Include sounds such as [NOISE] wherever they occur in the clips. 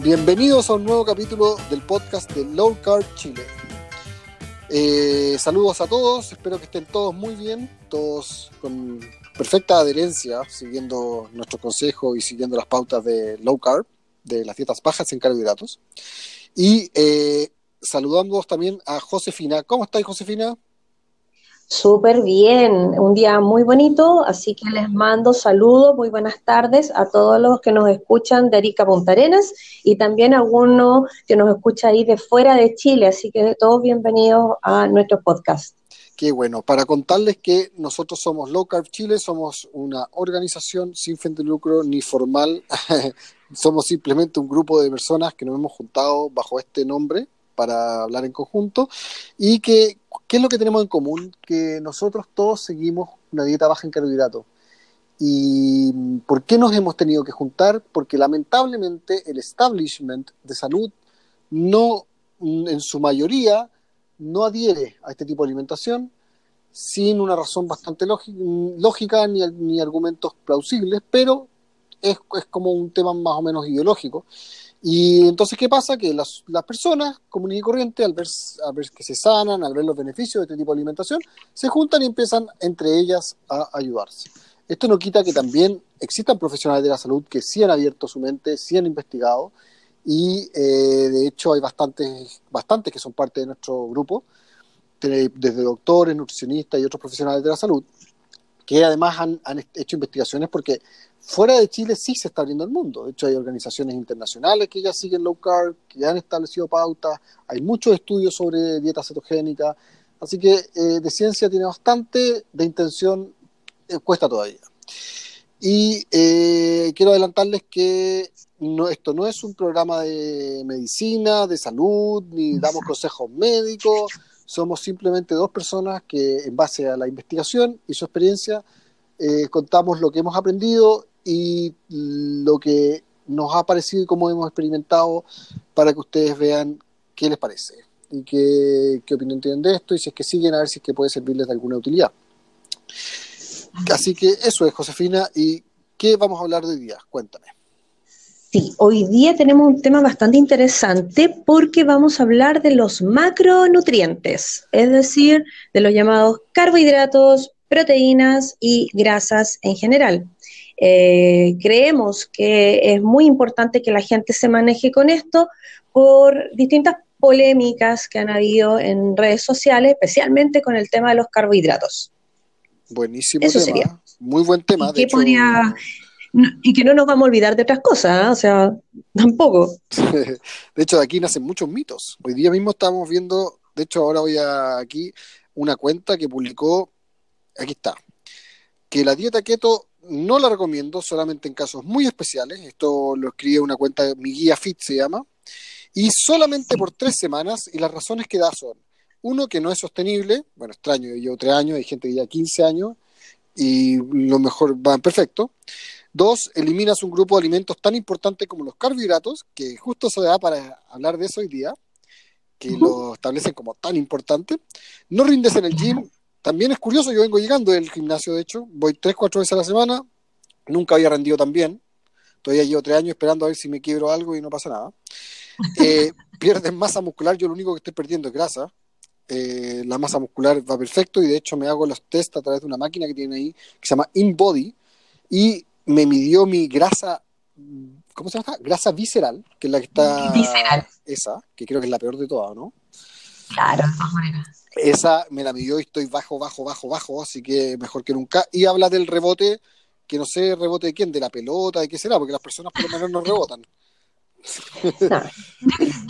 Bienvenidos a un nuevo capítulo del podcast de Low Carb Chile. Eh, saludos a todos, espero que estén todos muy bien, todos con perfecta adherencia, siguiendo nuestro consejo y siguiendo las pautas de Low Carb, de las dietas bajas en carbohidratos. Y eh, saludamos también a Josefina. ¿Cómo estáis, Josefina? Súper bien, un día muy bonito, así que les mando saludos, muy buenas tardes a todos los que nos escuchan de Arica Punta Arenas y también a alguno que nos escucha ahí de fuera de Chile, así que todos bienvenidos a nuestro podcast. Qué bueno, para contarles que nosotros somos Low Carb Chile, somos una organización sin fin de lucro ni formal, [LAUGHS] somos simplemente un grupo de personas que nos hemos juntado bajo este nombre para hablar en conjunto y que, ¿qué es lo que tenemos en común? Que nosotros todos seguimos una dieta baja en carbohidratos. ¿Y por qué nos hemos tenido que juntar? Porque lamentablemente el establishment de salud no, en su mayoría, no adhiere a este tipo de alimentación sin una razón bastante lógica ni, ni argumentos plausibles, pero es, es, como un tema más o menos ideológico. Y entonces, ¿qué pasa? Que las, las personas comunes y corrientes, al ver, al ver que se sanan, al ver los beneficios de este tipo de alimentación, se juntan y empiezan entre ellas a ayudarse. Esto no quita que también existan profesionales de la salud que sí han abierto su mente, sí han investigado, y eh, de hecho hay bastantes, bastantes que son parte de nuestro grupo, desde doctores, nutricionistas y otros profesionales de la salud, que además han, han hecho investigaciones porque Fuera de Chile sí se está abriendo el mundo. De hecho, hay organizaciones internacionales que ya siguen low carb, que ya han establecido pautas. Hay muchos estudios sobre dieta cetogénica. Así que eh, de ciencia tiene bastante, de intención eh, cuesta todavía. Y eh, quiero adelantarles que no, esto no es un programa de medicina, de salud, ni damos consejos médicos. Somos simplemente dos personas que, en base a la investigación y su experiencia, contamos lo que hemos aprendido y lo que nos ha parecido y cómo hemos experimentado para que ustedes vean qué les parece y qué, qué opinión tienen de esto y si es que siguen a ver si es que puede servirles de alguna utilidad. Así que eso es, Josefina. ¿Y qué vamos a hablar de hoy día? Cuéntame. Sí, hoy día tenemos un tema bastante interesante porque vamos a hablar de los macronutrientes, es decir, de los llamados carbohidratos, proteínas y grasas en general. Eh, creemos que es muy importante que la gente se maneje con esto por distintas polémicas que han habido en redes sociales, especialmente con el tema de los carbohidratos. Buenísimo Eso tema. Sería. Muy buen tema. ¿Y, podría, y que no nos vamos a olvidar de otras cosas, ¿eh? o sea, [LAUGHS] tampoco. [LAUGHS] de hecho, de aquí nacen muchos mitos. Hoy día mismo estamos viendo, de hecho, ahora voy a aquí una cuenta que publicó, aquí está, que la dieta keto no la recomiendo solamente en casos muy especiales. Esto lo escribe una cuenta, mi guía Fit se llama. Y solamente por tres semanas. Y las razones que da son: uno, que no es sostenible. Bueno, extraño, yo llevo tres años, hay gente que lleva 15 años. Y lo mejor va perfecto. Dos, eliminas un grupo de alimentos tan importante como los carbohidratos, que justo se da para hablar de eso hoy día, que lo establecen como tan importante. No rindes en el gym, también es curioso, yo vengo llegando del gimnasio, de hecho, voy tres, cuatro veces a la semana, nunca había rendido tan bien, todavía llevo tres años esperando a ver si me quiebro algo y no pasa nada. Eh, [LAUGHS] pierdes masa muscular, yo lo único que estoy perdiendo es grasa, eh, la masa muscular va perfecto y de hecho me hago los test a través de una máquina que tiene ahí que se llama InBody y me midió mi grasa, ¿cómo se llama? Grasa visceral, que es la que está... Visceral. Esa, que creo que es la peor de todas, ¿no? Claro, de todas maneras. Esa me la midió y estoy bajo, bajo, bajo, bajo, así que mejor que nunca. Y habla del rebote, que no sé rebote de quién, de la pelota, de qué será, porque las personas por lo menos no rebotan. yo,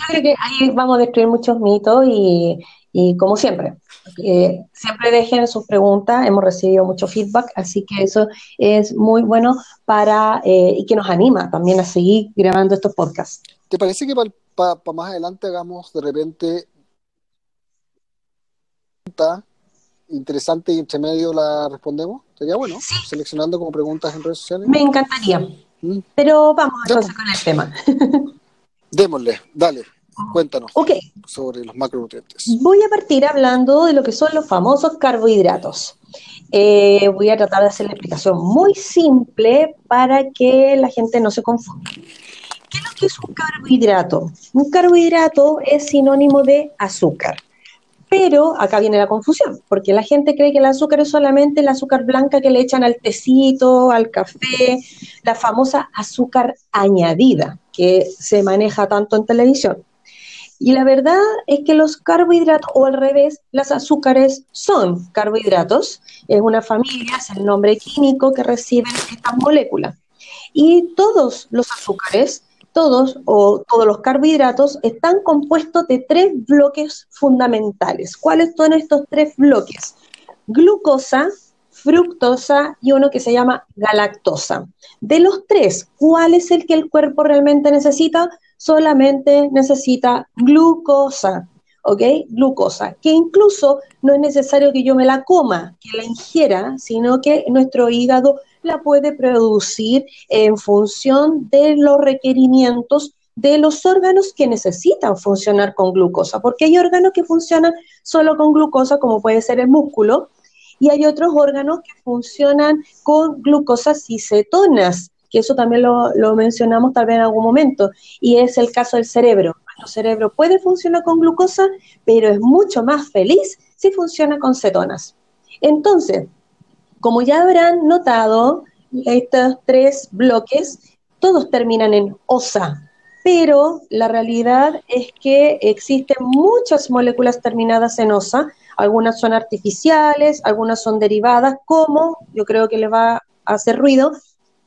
creo que ahí vamos a destruir muchos mitos y, como siempre, eh, siempre dejen sus preguntas, hemos recibido mucho feedback, así que eso es muy bueno para eh, y que nos anima también a seguir grabando estos podcasts. ¿Te parece que para más adelante hagamos de repente interesante y entre medio la respondemos? Sería bueno, seleccionando como preguntas en redes sociales. Me encantaría. ¿Mm? Pero vamos entonces con el tema. Démosle, dale, cuéntanos sobre los macronutrientes. Voy a partir hablando de lo que son los famosos carbohidratos. Eh, voy a tratar de hacer la explicación muy simple para que la gente no se confunda. ¿Qué es lo ¿qué es un carbohidrato? Un carbohidrato es sinónimo de azúcar. Pero acá viene la confusión, porque la gente cree que el azúcar es solamente el azúcar blanca que le echan al tecito, al café, la famosa azúcar añadida que se maneja tanto en televisión. Y la verdad es que los carbohidratos, o al revés, las azúcares son carbohidratos, es una familia, es el nombre químico que reciben estas moléculas. Y todos los azúcares, todos o todos los carbohidratos están compuestos de tres bloques fundamentales. ¿Cuáles son estos tres bloques? Glucosa, fructosa y uno que se llama galactosa. De los tres, ¿cuál es el que el cuerpo realmente necesita? Solamente necesita glucosa, ¿ok? Glucosa, que incluso no es necesario que yo me la coma, que la ingiera, sino que nuestro hígado la puede producir en función de los requerimientos de los órganos que necesitan funcionar con glucosa, porque hay órganos que funcionan solo con glucosa, como puede ser el músculo, y hay otros órganos que funcionan con glucosas y cetonas, que eso también lo, lo, mencionamos tal vez en algún momento, y es el caso del cerebro. Nuestro cerebro puede funcionar con glucosa, pero es mucho más feliz si funciona con cetonas. Entonces, como ya habrán notado, estos tres bloques, todos terminan en OSA, pero la realidad es que existen muchas moléculas terminadas en OSA, algunas son artificiales, algunas son derivadas, como yo creo que les va a hacer ruido,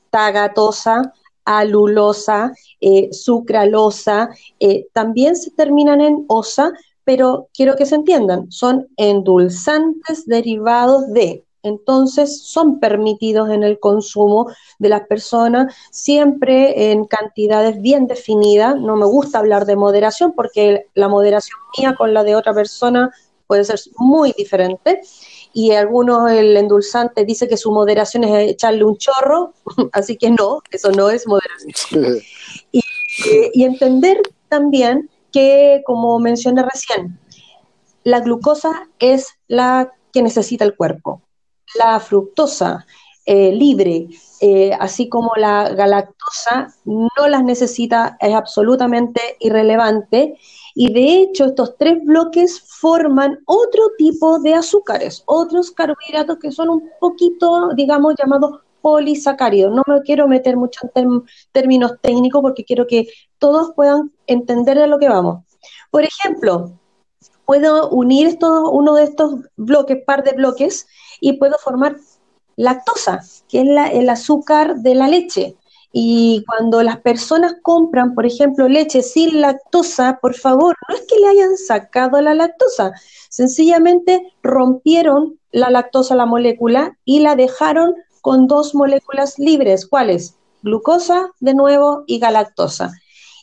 tagatosa, alulosa, eh, sucralosa, eh, también se terminan en osa, pero quiero que se entiendan, son endulzantes derivados de. Entonces son permitidos en el consumo de las personas, siempre en cantidades bien definidas. No me gusta hablar de moderación porque la moderación mía con la de otra persona puede ser muy diferente. Y algunos, el endulzante dice que su moderación es echarle un chorro, [LAUGHS] así que no, eso no es moderación. [LAUGHS] y, eh, y entender también que, como mencioné recién, la glucosa es la que necesita el cuerpo. La fructosa eh, libre, eh, así como la galactosa, no las necesita, es absolutamente irrelevante y de hecho, estos tres bloques forman otro tipo de azúcares, otros carbohidratos que son un poquito, digamos, llamados polisacáridos. No me quiero meter mucho en términos técnicos porque quiero que todos puedan entender de lo que vamos. Por ejemplo, puedo unir esto, uno de estos bloques, par de bloques, y puedo formar lactosa, que es el azúcar de la leche. Y cuando las personas compran, por ejemplo, leche sin lactosa, por favor, no es que le hayan sacado la lactosa, sencillamente rompieron la lactosa, la molécula, y la dejaron con dos moléculas libres. ¿Cuáles? Glucosa, de nuevo, y galactosa.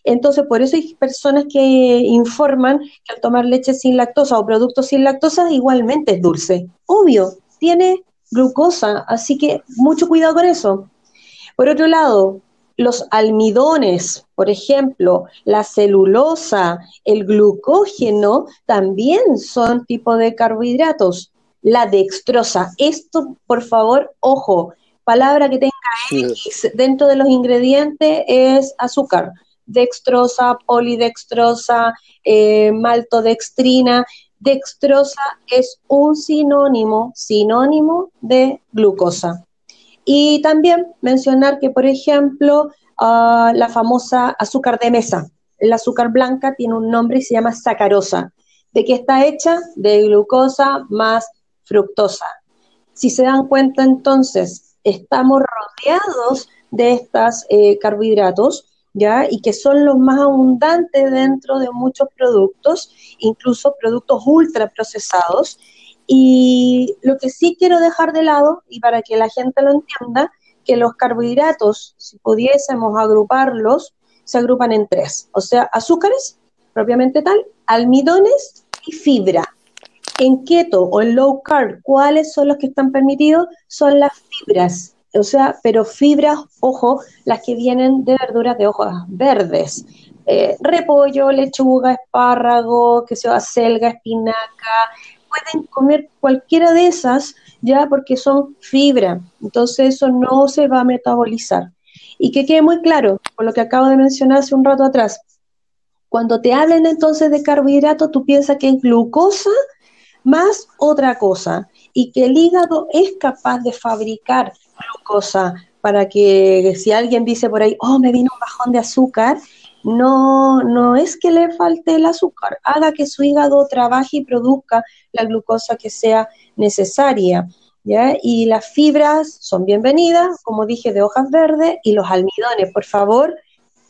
Entonces, por eso hay personas que informan que al tomar leche sin lactosa o productos sin lactosa, igualmente es dulce. Obvio, tiene glucosa, así que mucho cuidado con eso. Por otro lado, los almidones, por ejemplo, la celulosa, el glucógeno, también son tipo de carbohidratos. La dextrosa, esto, por favor, ojo, palabra que tenga X dentro de los ingredientes es azúcar. Dextrosa, polidextrosa, eh, maltodextrina. Dextrosa es un sinónimo, sinónimo de glucosa. Y también mencionar que, por ejemplo, ah, la famosa azúcar de mesa, el azúcar blanca tiene un nombre y se llama sacarosa. ¿De qué está hecha? De glucosa más fructosa. Si se dan cuenta entonces, estamos rodeados de estos eh, carbohidratos, Y que son los más abundantes dentro de muchos productos, incluso productos ultraprocesados, y lo que sí quiero dejar de lado, y para que la gente lo entienda, que los carbohidratos, si pudiésemos agruparlos, se agrupan en tres, o sea, azúcares, propiamente tal, almidones y fibra. En keto o en low carb, ¿cuáles son los que están permitidos? Son las fibras, o sea, pero fibras, ojo, las que vienen de verduras de hojas verdes. Eh, repollo, lechuga, espárrago, que sea selga, espinaca, pueden comer cualquiera de esas ya porque son fibra, entonces eso no se va a metabolizar. Y que quede muy claro, por lo que acabo de mencionar hace un rato atrás, cuando te hablen entonces de carbohidrato, tú piensas que es glucosa más otra cosa y que el hígado es capaz de fabricar glucosa para que si alguien dice por ahí, oh, me vino un bajón de azúcar, no, no es que le falte el azúcar, haga que su hígado trabaje y produzca la glucosa que sea necesaria. ¿ya? Y las fibras son bienvenidas, como dije, de hojas verdes y los almidones, por favor,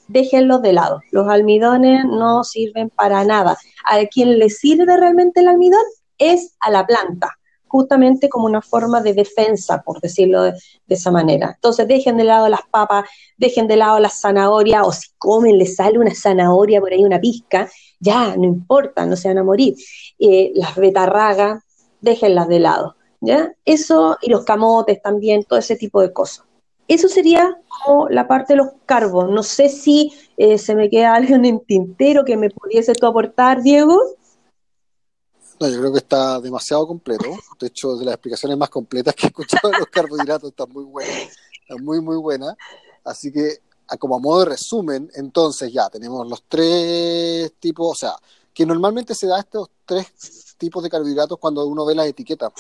déjenlos de lado. Los almidones no sirven para nada. ¿A quién le sirve realmente el almidón? Es a la planta justamente como una forma de defensa, por decirlo de, esa manera. Entonces, dejen de lado las papas, dejen de lado las zanahorias, o si comen, les sale una zanahoria por ahí, una pizca, ya, no importa, no se van a morir. Eh, las betarragas, déjenlas de lado, ¿ya? Eso, y los camotes también, todo ese tipo de cosas. Eso sería como la parte de los carbos. No sé si eh, se me queda [LAUGHS] algo en tintero que me pudiese tú aportar, Diego. No, yo creo que está demasiado completo. De hecho, de las explicaciones más completas que he escuchado de los carbohidratos están muy buenas. Están muy, muy buenas. Así que, como a modo de resumen, entonces ya tenemos los tres tipos, o sea, que normalmente se da estos tres tipos de carbohidratos cuando uno ve las etiquetas.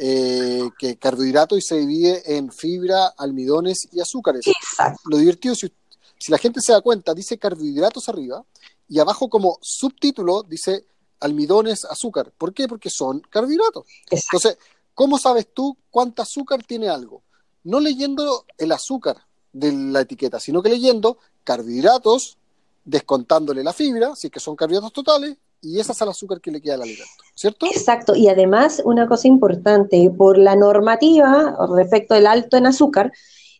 Eh, que carbohidrato y se divide en fibra, almidones y azúcares. Lo divertido, si, si la gente se da cuenta, dice carbohidratos arriba y abajo como subtítulo dice almidones, azúcar. ¿Por qué? Porque son carbohidratos. Entonces, ¿cómo sabes tú cuánta azúcar tiene algo? No leyendo el azúcar de la etiqueta, sino que leyendo carbohidratos, descontándole la fibra, si es que son carbohidratos totales, y ese es el azúcar que le queda al alimento, ¿cierto? Exacto, y además una cosa importante, por la normativa respecto del alto en azúcar,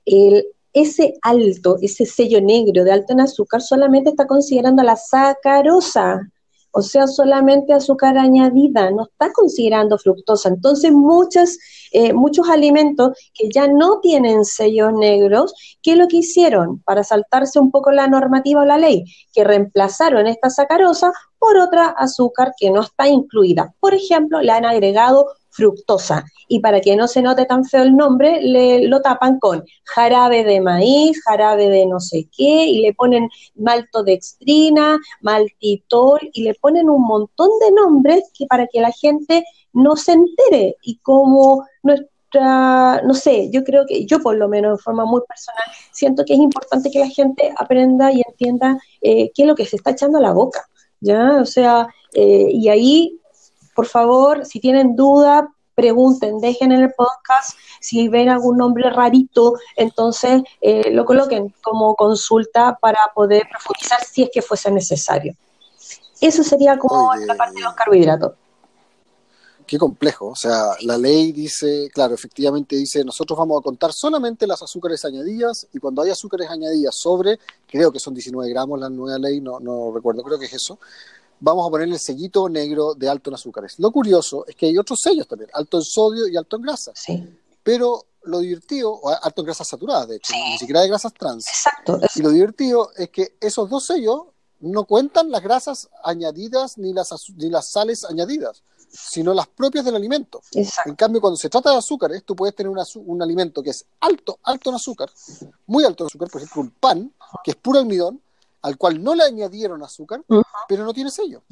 el, ese alto, ese sello negro de alto en azúcar solamente está considerando la sacarosa, o sea, solamente azúcar añadida, no está considerando fructosa. Entonces, muchas, eh, muchos alimentos que ya no tienen sellos negros, ¿qué es lo que hicieron para saltarse un poco la normativa o la ley? Que reemplazaron esta sacarosa por otra azúcar que no está incluida. Por ejemplo, le han agregado fructosa. Y para que no se note tan feo el nombre, le, lo tapan con jarabe de maíz, jarabe de no sé qué, y le ponen maltodextrina, maltitol, y le ponen un montón de nombres que para que la gente no se entere. Y como nuestra, no sé, yo creo que yo por lo menos de forma muy personal, siento que es importante que la gente aprenda y entienda eh, qué es lo que se está echando a la boca. ¿Ya? O sea, eh, y ahí por favor, si tienen duda, pregunten, dejen en el podcast si ven algún nombre rarito, entonces eh, lo coloquen como consulta para poder profundizar si es que fuese necesario. Eso sería como la parte de los carbohidratos. Qué complejo, o sea, la ley dice, claro, efectivamente dice, nosotros vamos a contar solamente las azúcares añadidas y cuando hay azúcares añadidas sobre, creo que son 19 gramos la nueva ley, no, no recuerdo, creo que es eso, vamos a ponerle el sellito negro de alto en azúcares. Lo curioso es que hay otros sellos también, alto en sodio y alto en grasa. Sí. Pero lo divertido, alto en grasas saturadas, de hecho, ni siquiera de grasas trans. Exacto. Y lo divertido es que esos dos sellos no cuentan las grasas añadidas ni las, ni las sales añadidas, sino las propias del alimento. Exacto. En cambio, cuando se trata de azúcares, tú puedes tener un alimento que es alto, alto en azúcar, muy alto en azúcar, por ejemplo, un pan, que es puro almidón, al cual no le añadieron azúcar, pero no tiene sello.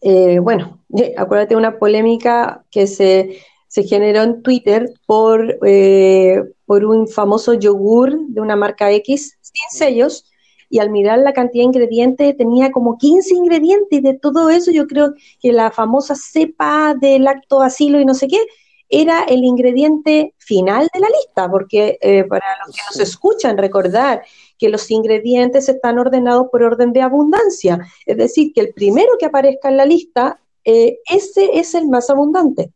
Eh, bueno, acuérdate una polémica que se, generó en Twitter por, eh, por un famoso yogur de una marca X sin sellos, y al mirar la cantidad de ingredientes tenía como 15 ingredientes, y de todo eso yo creo que la famosa cepa de lactobacilo y no sé qué, era el ingrediente final de la lista, porque eh, para los que nos escuchan, recordar que los ingredientes están ordenados por orden de abundancia, es decir, que el primero que aparezca en la lista, eh, ese es el más abundante.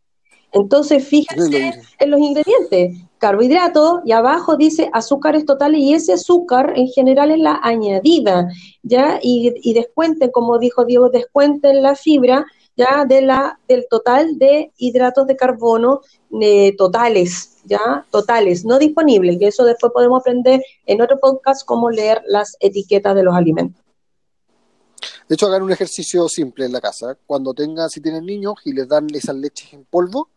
Entonces, fíjense en los ingredientes, carbohidratos, y abajo dice azúcares totales, y ese azúcar en general es la añadida, ¿ya? Y, y descuenten, como dijo Diego, descuenten la fibra, ya de la, del total de hidratos de carbono eh, totales, ya totales, no disponibles, que eso después podemos aprender en otro podcast cómo leer las etiquetas de los alimentos. De hecho, hagan un ejercicio simple en la casa. Cuando tengan, si tienen niños y les dan esas leches en polvo,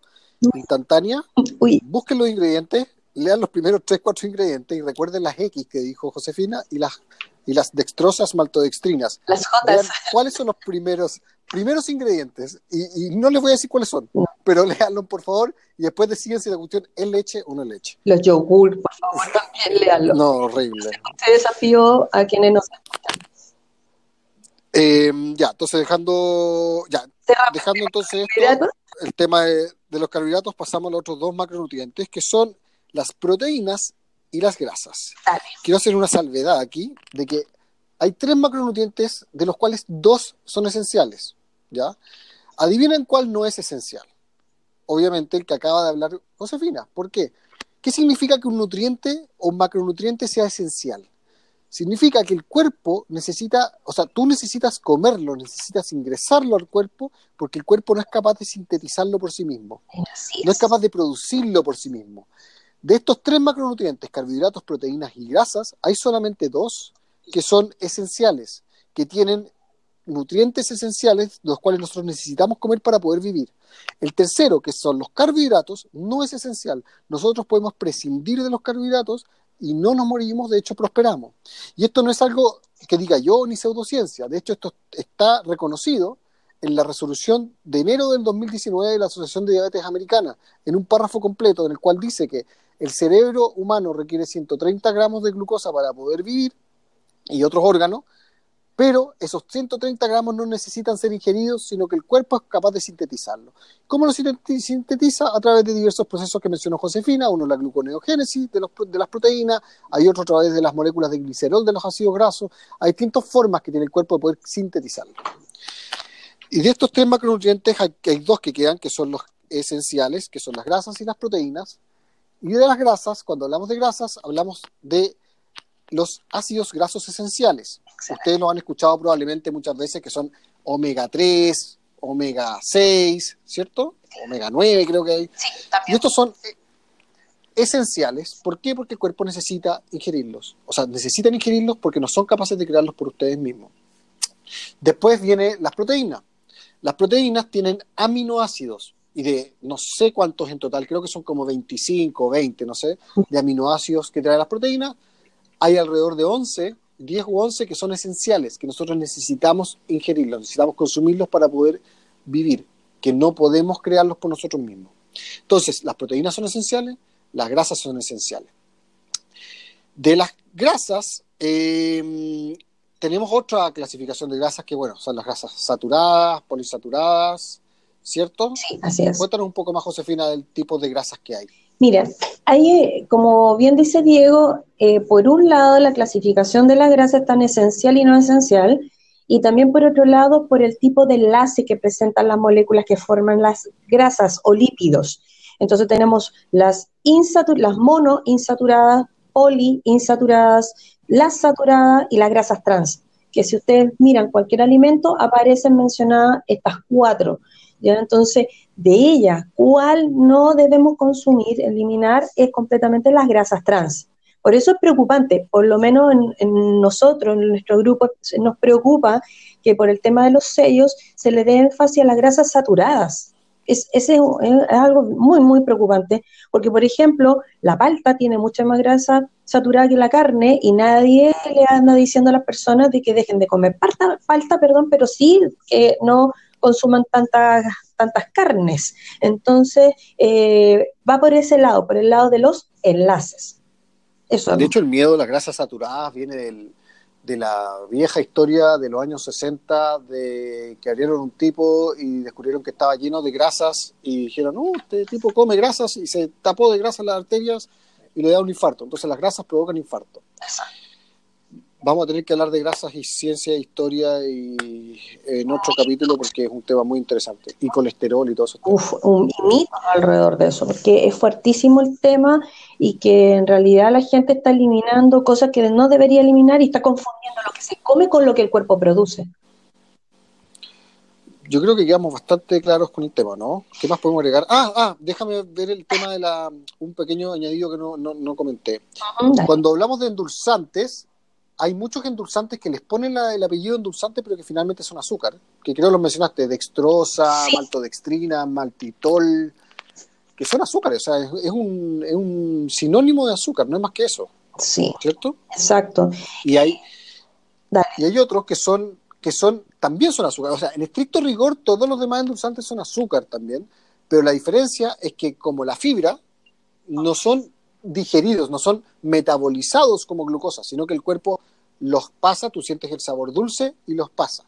instantánea, busquen los ingredientes lean los primeros tres, cuatro ingredientes y recuerden las X que dijo Josefina y las y las dextrosas maltodextrinas. Las J. ¿Cuáles son los primeros primeros ingredientes? Y, no les voy a decir cuáles son, pero [LAUGHS] léanlo por favor y después deciden si la cuestión es leche o no es leche. Los yogur, por favor, [LAUGHS] también léanlo. No, horrible. Este desafío a quienes nos eh, ya, entonces dejando, ya, dejando entonces esto, el tema de, de, los carbohidratos, pasamos a los otros dos macronutrientes, que son las proteínas y las grasas. Quiero hacer una salvedad aquí de que hay tres macronutrientes de los cuales dos son esenciales. ¿Ya? Adivinen cuál no es esencial. Obviamente el que acaba de hablar Josefina. ¿Por qué? ¿Qué significa que un nutriente o un macronutriente sea esencial? Significa que el cuerpo necesita, o sea, tú necesitas comerlo, necesitas ingresarlo al cuerpo porque el cuerpo no es capaz de sintetizarlo por sí mismo. No es capaz de producirlo por sí mismo. De estos tres macronutrientes, carbohidratos, proteínas y grasas, hay solamente dos que son esenciales, que tienen nutrientes esenciales, los cuales nosotros necesitamos comer para poder vivir. El tercero, que son los carbohidratos, no es esencial. Nosotros podemos prescindir de los carbohidratos y no nos morimos, de hecho prosperamos. Y esto no es algo que diga yo ni pseudociencia, de hecho esto está reconocido en la resolución de enero del 2019 de la Asociación de Diabetes Americana, en un párrafo completo en el cual dice que el cerebro humano requiere 130 gramos de glucosa para poder vivir y otros órganos, pero esos 130 gramos no necesitan ser ingeridos, sino que el cuerpo es capaz de sintetizarlo. ¿Cómo lo sintetiza? A través de diversos procesos que mencionó Josefina, uno la gluconeogénesis de, las proteínas, hay otro a través de las moléculas de glicerol de los ácidos grasos, hay distintas formas que tiene el cuerpo de poder sintetizarlo. Y de estos tres macronutrientes hay, hay dos que quedan, que son los esenciales, que son las grasas y las proteínas, y de las grasas, cuando hablamos de grasas, hablamos de los ácidos grasos esenciales. Ustedes lo han escuchado probablemente muchas veces que son omega 3, omega 6, ¿cierto? Omega 9 creo que hay. y estos son eh, esenciales. ¿Por qué? Porque el cuerpo necesita ingerirlos. O sea, necesitan ingerirlos porque no son capaces de crearlos por ustedes mismos. Después viene las proteínas. Las proteínas tienen aminoácidos y de no sé cuántos en total, creo que son como 25 o 20, no sé, de aminoácidos que traen las proteínas. Hay alrededor de 11, 10 u 11 que son esenciales, que nosotros necesitamos ingerirlos, necesitamos consumirlos para poder vivir, que no podemos crearlos por nosotros mismos. Entonces, las proteínas son esenciales, las grasas son esenciales. De las grasas, eh, tenemos otra clasificación de grasas que, bueno, son las grasas saturadas, polisaturadas, ¿cierto? Sí, así es. Cuéntanos un poco más, Josefina, del tipo de grasas que hay. Mira, hay, como bien dice Diego, eh, por un lado la clasificación de las grasas es tan esencial y no esencial, y también por otro lado por el tipo de enlace que presentan las moléculas que forman las grasas o lípidos. Entonces tenemos las, las monoinsaturadas, poliinsaturadas, las saturadas y las grasas trans, que si ustedes miran cualquier alimento aparecen mencionadas estas cuatro. ¿Ya? Entonces, de ellas, ¿cuál no debemos consumir, eliminar? Es completamente las grasas trans. Por eso es preocupante, por lo menos en, nosotros, en nuestro grupo, nos preocupa que por el tema de los sellos se le dé énfasis a las grasas saturadas. Es, es, es, algo muy, muy preocupante, porque, por ejemplo, la palta tiene mucha más grasa saturada que la carne y nadie le anda diciendo a las personas de que dejen de comer palta, palta perdón, pero sí que no consuman tantas, tantas carnes. Entonces, eh, va por ese lado, por el lado de los enlaces. Eso, de hecho, el miedo a las grasas saturadas viene de la vieja historia de los años 60, de que abrieron un tipo y descubrieron que estaba lleno de grasas y dijeron, no, este tipo come grasas y se tapó de grasa las arterias y le da un infarto. Entonces las grasas provocan infarto. Exacto vamos a tener que hablar de grasas y ciencia e historia y en otro capítulo porque es un tema muy interesante y colesterol y todo eso. Uf, un mito alrededor de eso porque es fuertísimo el tema y que en realidad la gente está eliminando cosas que no debería eliminar y está confundiendo lo que se come con lo que el cuerpo produce. Yo creo que quedamos bastante claros con el tema, ¿no? ¿Qué más podemos agregar? Ah, ah, déjame ver el tema de la un pequeño añadido que no, no, no comenté. Cuando hablamos de endulzantes, hay muchos endulzantes que les ponen el apellido endulzante, pero que finalmente son azúcar, que creo lo mencionaste, dextrosa, maltodextrina, maltitol, que son azúcares, o sea, es, un, es un sinónimo de azúcar, no es más que eso. Sí. ¿Cierto? Exacto. Y hay, y hay otros que son, que son, también son azúcar. O sea, en estricto rigor, todos los demás endulzantes son azúcar también, pero la diferencia es que como la fibra, no son digeridos, no son metabolizados como glucosa, sino que el cuerpo los pasa, tú sientes el sabor dulce y los pasa.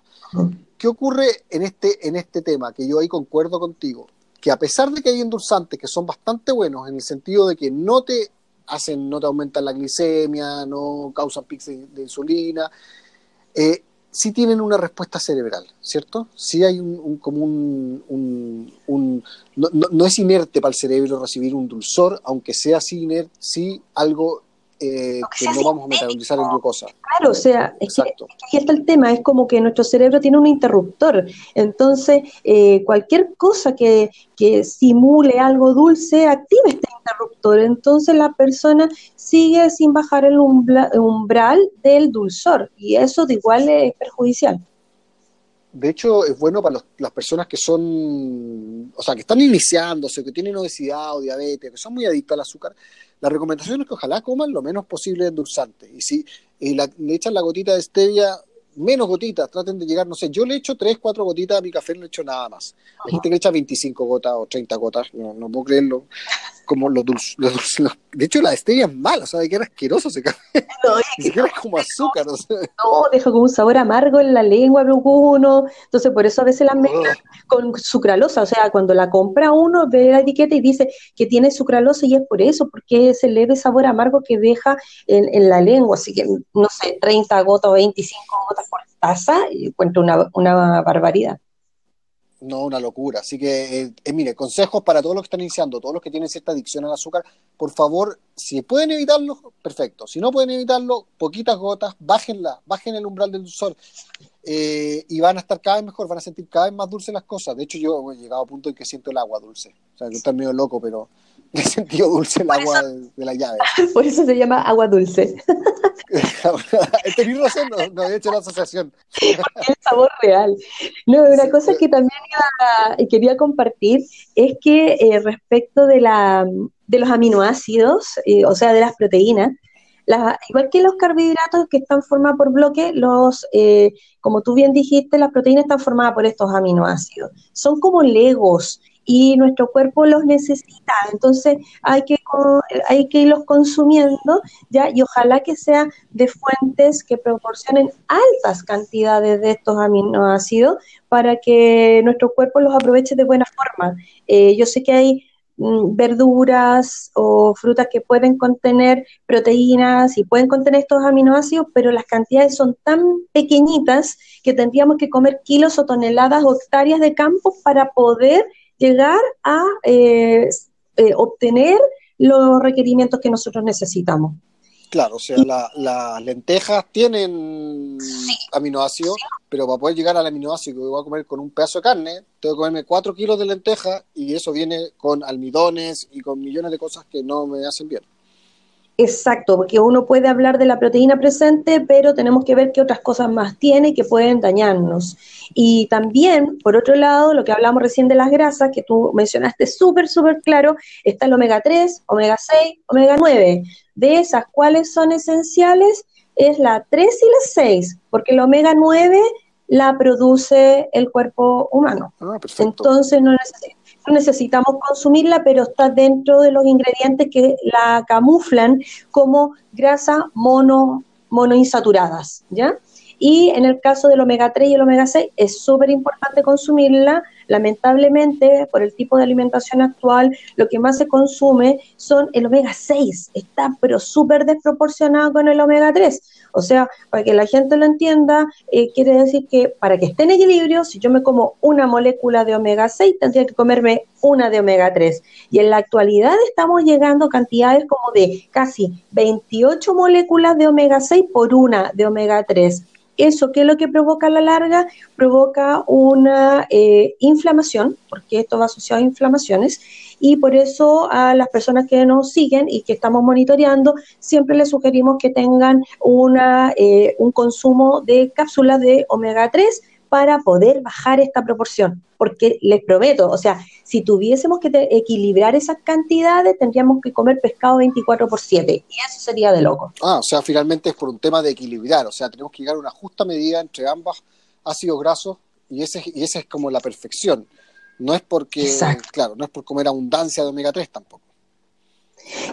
¿Qué ocurre en este, en este tema? Que yo ahí concuerdo contigo, que a pesar de que hay endulzantes que son bastante buenos en el sentido de que no te hacen, no te aumentan la glicemia, no causan pics de, insulina, eh, sí tienen una respuesta cerebral, ¿cierto? Sí hay un, como un... no, es inerte para el cerebro recibir un dulzor, aunque sea sí, inerte, sí algo eh, que no vamos a metabolizar en glucosa. Claro, o sea, es que, aquí está el tema, es como que nuestro cerebro tiene un interruptor, entonces eh, cualquier cosa que, que simule algo dulce activa este interruptor, entonces la persona sigue sin bajar el umbral del dulzor y eso de igual es perjudicial. De hecho, es bueno para las personas que son, o sea, que están iniciándose, que tienen obesidad o diabetes, que son muy adictos al azúcar, la recomendación es que ojalá coman lo menos posible de endulzante. Y si le echan la gotita de stevia, menos gotitas, traten de llegar, no sé, yo le echo 3, 4 gotitas a mi café, no le echo nada más. Hay gente que le echa 25 gotas o 30 gotas, no, no puedo creerlo como los dulces. de hecho, la stevia es mala, o sea, de que era asqueroso ese café. No, [LAUGHS] Ni siquiera es como azúcar. O sea. No, deja como un sabor amargo en la lengua uno. Entonces, por eso a veces la mezclan con sucralosa. O sea, cuando la compra uno, ve la etiqueta y dice que tiene sucralosa y es por eso, porque es el leve sabor amargo que deja en, en la lengua. Así que, no sé, 30 gotas o 25 gotas por taza, encuentro una, una barbaridad. No, una locura. Así que, eh, eh, mire, consejos para todos los que están iniciando, todos los que tienen cierta adicción al azúcar, por favor, si pueden evitarlo, perfecto. Si no pueden evitarlo, poquitas gotas, bájenla, bajen el umbral del dulzor. Eh, y van a estar cada vez mejor, van a sentir cada vez más dulces las cosas. De hecho, yo he llegado a punto en que siento el agua dulce. O sea, que estoy medio loco, pero sentido dulce el agua de, la llave. [LAUGHS] Por eso se llama agua dulce. [LAUGHS] Tenéis razón, no, no, he hecho la asociación. [LAUGHS] el sabor real. No, una cosa que también quería compartir es que eh, respecto de, la, de los aminoácidos, eh, o sea, de las proteínas, igual que los carbohidratos que están formados por bloque, los, eh, como tú bien dijiste, las proteínas están formadas por estos aminoácidos. Son como legos y nuestro cuerpo los necesita, entonces hay que, hay que irlos consumiendo ya y ojalá que sea de fuentes que proporcionen altas cantidades de estos aminoácidos para que nuestro cuerpo los aproveche de buena forma. Eh, yo sé que hay mm, verduras o frutas que pueden contener proteínas y pueden contener estos aminoácidos, pero las cantidades son tan pequeñitas que tendríamos que comer kilos o toneladas o hectáreas de campo para poder llegar a eh, eh, obtener los requerimientos que nosotros necesitamos. Claro, o sea, las lentejas tienen aminoácidos, pero para poder llegar al aminoácido que voy a comer con un pedazo de carne, tengo que comerme 4 kilos de lentejas y eso viene con almidones y con millones de cosas que no me hacen bien. Exacto, porque uno puede hablar de la proteína presente, pero tenemos que ver qué otras cosas más tiene que pueden dañarnos. Y también, por otro lado, lo que hablamos recién de las grasas, que tú mencionaste súper, súper claro, está el omega 3, omega 6, omega 9. De esas, ¿cuáles son esenciales? Es la 3 y la 6, porque el omega 9 la produce el cuerpo humano. Ah, Entonces no necesitamos consumirla, pero está dentro de los ingredientes que la camuflan como grasa mono, monoinsaturadas, ¿ya? Y en el caso del omega 3 y el omega 6 es súper importante consumirla. Lamentablemente, por el tipo de alimentación actual, lo que más se consume son el omega 6. Está pero súper desproporcionado con el omega 3. O sea, para que la gente lo entienda, eh, quiere decir que para que esté en equilibrio, si yo me como una molécula de omega 6, tendría que comerme una de omega 3. Y en la actualidad estamos llegando a cantidades como de casi 28 moléculas de omega 6 por una de omega 3. Eso, ¿qué es lo que provoca a la larga? Provoca una eh, inflamación, porque esto va asociado a inflamaciones, y por eso a las personas que nos siguen y que estamos monitoreando, siempre les sugerimos que tengan una, eh, un consumo de cápsulas de omega 3 para poder bajar esta proporción, porque les prometo, o sea, si tuviésemos que equilibrar esas cantidades, tendríamos que comer pescado 24 por 7, y eso sería de loco. Ah, o sea, finalmente es por un tema de equilibrar, o sea, tenemos que llegar a una justa medida entre ambas ácidos grasos, y ese, y esa es como la perfección. No es porque, claro, no es por comer abundancia de omega 3 tampoco.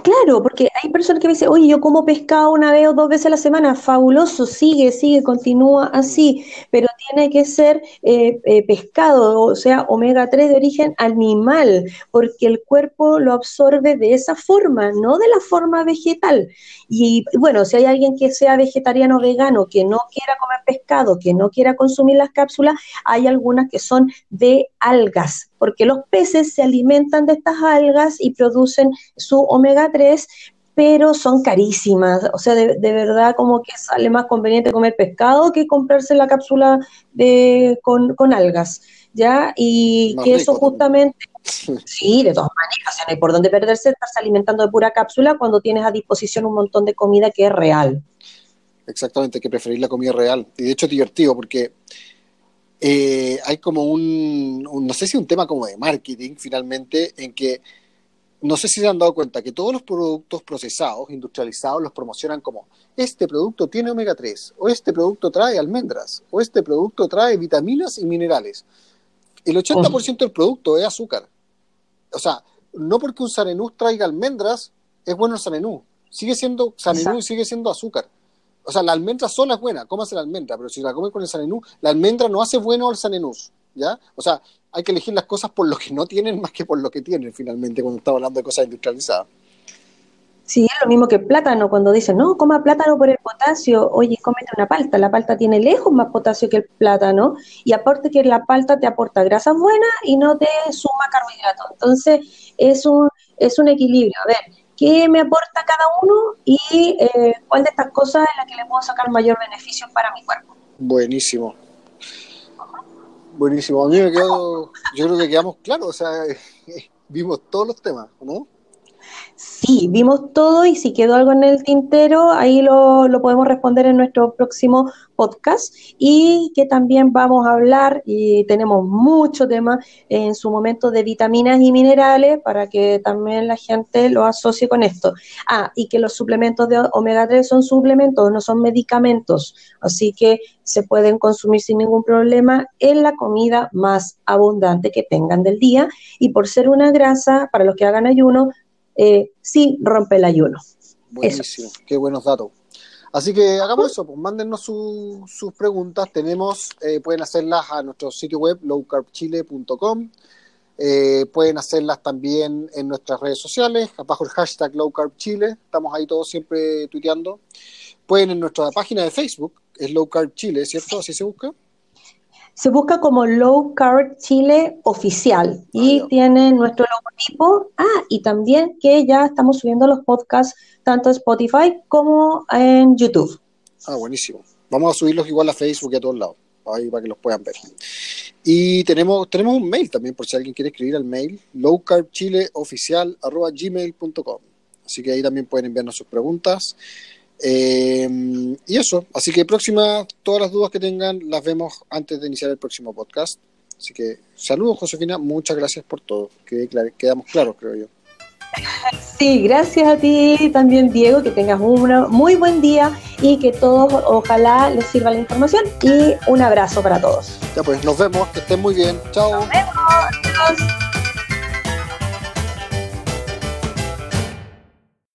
Claro, porque hay personas que me dicen, oye, yo como pescado una vez o dos veces a la semana, fabuloso, sigue, sigue, continúa así, pero tiene que ser eh, eh, pescado, o sea, omega 3 de origen animal, porque el cuerpo lo absorbe de esa forma, no de la forma vegetal. Y bueno, si hay alguien que sea vegetariano o vegano, que no quiera comer pescado, que no quiera consumir las cápsulas, hay algunas que son de algas, porque los peces se alimentan de estas algas y producen su omega 3, pero son carísimas. O sea, de, verdad como que sale más conveniente comer pescado que comprarse la cápsula de, con, algas. ¿Ya? Y que eso justamente, sí, de todas maneras, o sea, no hay por dónde perderse estarse alimentando de pura cápsula cuando tienes a disposición un montón de comida que es real. Exactamente, que preferir la comida real. Y de hecho es divertido porque eh, hay como un, no sé si un tema como de marketing finalmente, en que no sé si se han dado cuenta que todos los productos procesados, industrializados, los promocionan como este producto tiene omega 3, o este producto trae almendras, o este producto trae vitaminas y minerales. El 80% del producto es azúcar. O sea, no porque un sanenú traiga almendras, es bueno el sanenú. Sigue siendo sanenú y sigue siendo azúcar. O sea, la almendra sola es buena, cómase la almendra, pero si la comes con el sanenú, la almendra no hace bueno al sanenús, ¿ya? O sea, hay que elegir las cosas por lo que no tienen más que por lo que tienen, finalmente, cuando estamos hablando de cosas industrializadas. Sí, es lo mismo que el plátano, cuando dicen, no, coma plátano por el potasio, oye, cómete una palta, la palta tiene lejos más potasio que el plátano, y aparte que la palta te aporta grasas buenas y no te suma carbohidratos. Entonces, es un, es un equilibrio. A ver, qué me aporta cada uno y eh, cuál de estas cosas es la que le puedo sacar mayor beneficio para mi cuerpo. Buenísimo. Buenísimo. A mí me quedó, yo creo que quedamos claros, o sea, [LAUGHS] vimos todos los temas, ¿no? Sí, vimos todo y si quedó algo en el tintero, ahí lo, lo, podemos responder en nuestro próximo podcast. Y que también vamos a hablar y tenemos mucho tema en su momento de vitaminas y minerales para que también la gente lo asocie con esto. Ah, y que los suplementos de omega 3 son suplementos, no son medicamentos, así que se pueden consumir sin ningún problema en la comida más abundante que tengan del día. Y por ser una grasa, para los que hagan ayuno, eh, sí rompe el ayuno. Buenísimo, qué buenos datos. Así que hagamos eso, pues mándennos sus preguntas. Tenemos, eh, pueden hacerlas a nuestro sitio web lowcarbchile.com. Eh, pueden hacerlas también en nuestras redes sociales, bajo el hashtag lowcarbchile. Estamos ahí todos siempre tuiteando. Pueden en nuestra página de Facebook, es Low Carb Chile, ¿cierto? Así se busca. Se busca como Low Carb Chile oficial y tiene nuestro logotipo. Ah, y también que ya estamos subiendo los podcasts tanto en Spotify como en YouTube. Ah, buenísimo. Vamos a subirlos igual a Facebook y a todos lados, ahí para que los puedan ver. Y tenemos, tenemos un mail también, por si alguien quiere escribir al mail, lowcarbchileoficial.gmail.com. Así que ahí también pueden enviarnos sus preguntas. Eh, y eso, así que próxima, todas las dudas que tengan las vemos antes de iniciar el próximo podcast. Así que saludos, Josefina, muchas gracias por todo. Que quedamos claros, creo yo. Sí, gracias a ti también, Diego, que tengas un muy buen día y que todos ojalá les sirva la información y un abrazo para todos. Ya pues, nos vemos, que estén muy bien. Chao. Nos vemos.